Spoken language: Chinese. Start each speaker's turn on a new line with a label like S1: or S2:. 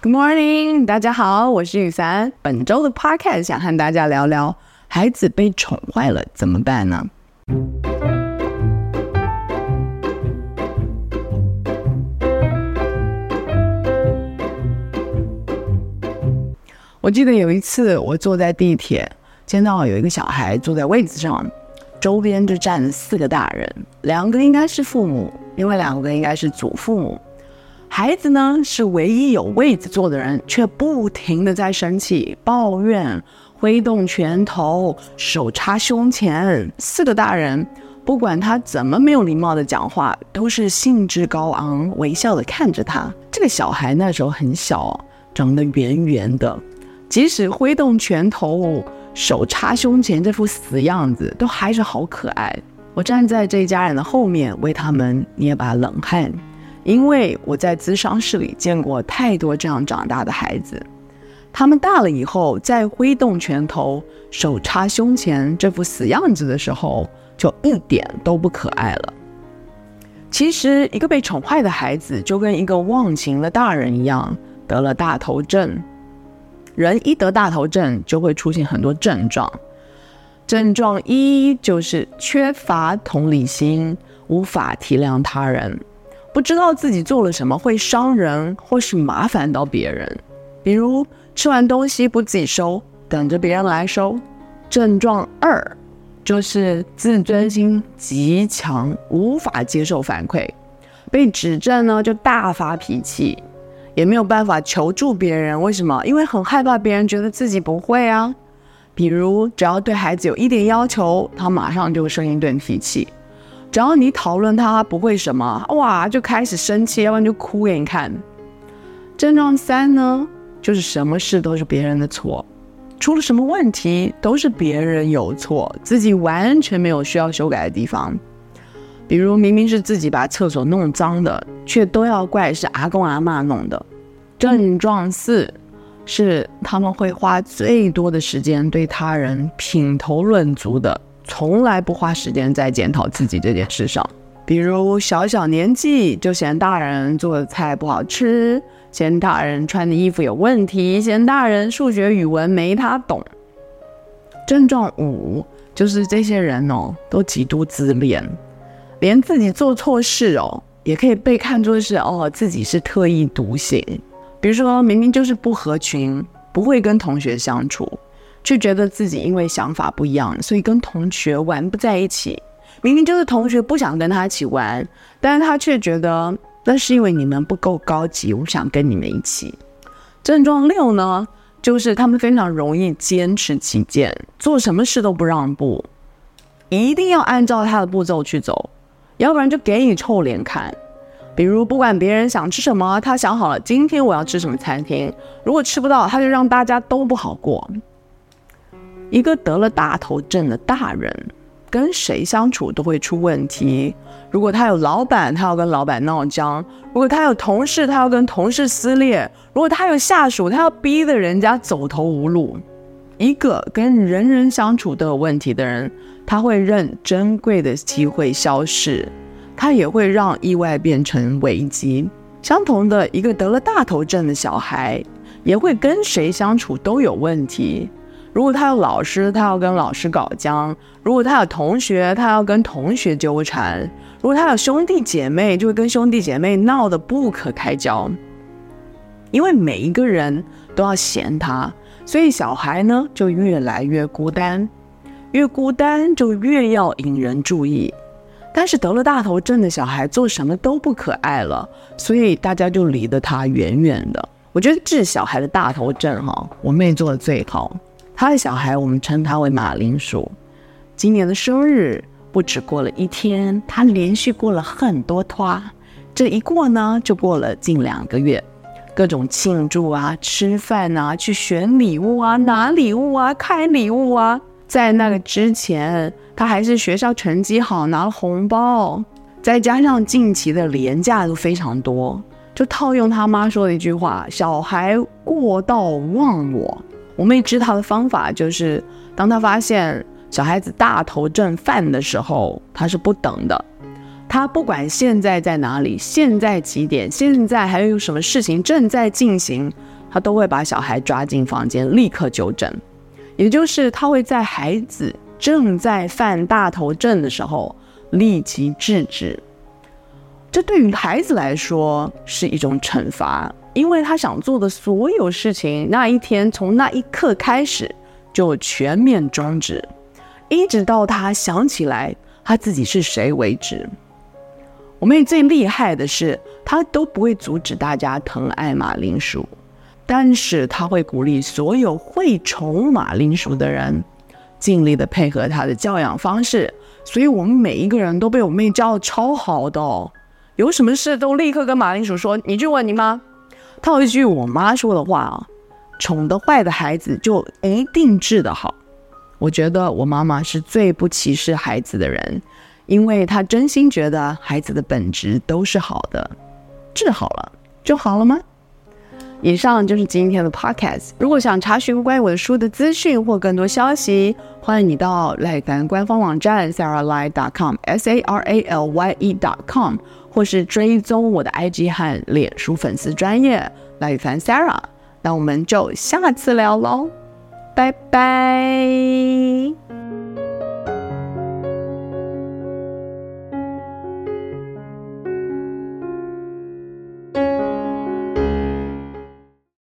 S1: Good morning，大家好，我是雨珊。本周的 Podcast 想和大家聊聊，孩子被宠坏了怎么办呢？我记得有一次，我坐在地铁，见到有一个小孩坐在位子上，周边就站了四个大人，两个应该是父母，另外两个应该是祖父母。孩子呢，是唯一有位子坐的人，却不停地在生气、抱怨、挥动拳头、手插胸前。四个大人不管他怎么没有礼貌的讲话，都是兴致高昂、微笑的看着他。这个小孩那时候很小，长得圆圆的，即使挥动拳头、手插胸前这副死样子，都还是好可爱。我站在这一家人的后面，为他们捏把冷汗。因为我在咨商室里见过太多这样长大的孩子，他们大了以后，在挥动拳头、手插胸前这副死样子的时候，就一点都不可爱了。其实，一个被宠坏的孩子，就跟一个忘情的大人一样，得了大头症。人一得大头症，就会出现很多症状。症状一就是缺乏同理心，无法体谅他人。不知道自己做了什么会伤人或是麻烦到别人，比如吃完东西不自己收，等着别人来收。症状二就是自尊心极强，无法接受反馈，被指正呢就大发脾气，也没有办法求助别人。为什么？因为很害怕别人觉得自己不会啊。比如只要对孩子有一点要求，他马上就会生一顿脾气。只要你讨论他不会什么，哇，就开始生气，要不然就哭给你看。症状三呢，就是什么事都是别人的错，出了什么问题都是别人有错，自己完全没有需要修改的地方。比如明明是自己把厕所弄脏的，却都要怪是阿公阿嬷弄的。症状四是他们会花最多的时间对他人品头论足的。从来不花时间在检讨自己这件事上，比如小小年纪就嫌大人做的菜不好吃，嫌大人穿的衣服有问题，嫌大人数学语文没他懂。症状五就是这些人哦，都极度自恋，连自己做错事哦，也可以被看作是哦自己是特立独行。比如说明明就是不合群，不会跟同学相处。却觉得自己因为想法不一样，所以跟同学玩不在一起。明明就是同学不想跟他一起玩，但是他却觉得那是因为你们不够高级，我想跟你们一起。症状六呢，就是他们非常容易坚持己见，做什么事都不让步，一定要按照他的步骤去走，要不然就给你臭脸看。比如不管别人想吃什么，他想好了今天我要吃什么餐厅，如果吃不到，他就让大家都不好过。一个得了大头症的大人，跟谁相处都会出问题。如果他有老板，他要跟老板闹僵；如果他有同事，他要跟同事撕裂；如果他有下属，他要逼得人家走投无路。一个跟人人相处都有问题的人，他会让珍贵的机会消失，他也会让意外变成危机。相同的，一个得了大头症的小孩，也会跟谁相处都有问题。如果他有老师，他要跟老师搞僵；如果他有同学，他要跟同学纠缠；如果他有兄弟姐妹，就会跟兄弟姐妹闹得不可开交。因为每一个人都要嫌他，所以小孩呢就越来越孤单，越孤单就越要引人注意。但是得了大头症的小孩做什么都不可爱了，所以大家就离得他远远的。我觉得治小孩的大头症，哈，我妹做的最好。他的小孩，我们称他为马铃薯。今年的生日不止过了一天，他连续过了很多拖。这一过呢，就过了近两个月，各种庆祝啊、吃饭啊、去选礼物啊、拿礼物啊、开礼物啊。在那个之前，他还是学校成绩好，拿了红包。再加上近期的连假都非常多，就套用他妈说的一句话：“小孩过到忘我。”我妹知道的方法就是，当他发现小孩子大头症犯的时候，他是不等的，他不管现在在哪里，现在几点，现在还有什么事情正在进行，他都会把小孩抓进房间，立刻纠正。也就是他会在孩子正在犯大头症的时候立即制止。这对于孩子来说是一种惩罚，因为他想做的所有事情，那一天从那一刻开始就全面终止，一直到他想起来他自己是谁为止。我妹最厉害的是，她都不会阻止大家疼爱马铃薯，但是她会鼓励所有会宠马铃薯的人，尽力的配合她的教养方式。所以，我们每一个人都被我妹教的超好的，有什么事都立刻跟马铃薯说。你去问你妈，套一句我妈说的话啊：宠得坏的孩子就一定治得好。我觉得我妈妈是最不歧视孩子的人。因为她真心觉得孩子的本质都是好的，治好了就好了吗？以上就是今天的 podcast。如果想查询关于我的书的资讯或更多消息，欢迎你到赖凡官方网站 saralye.com，s a r a l y e.com，或是追踪我的 IG 和脸书粉丝专业赖宇凡 Sarah，。那我们就下次聊喽，拜拜。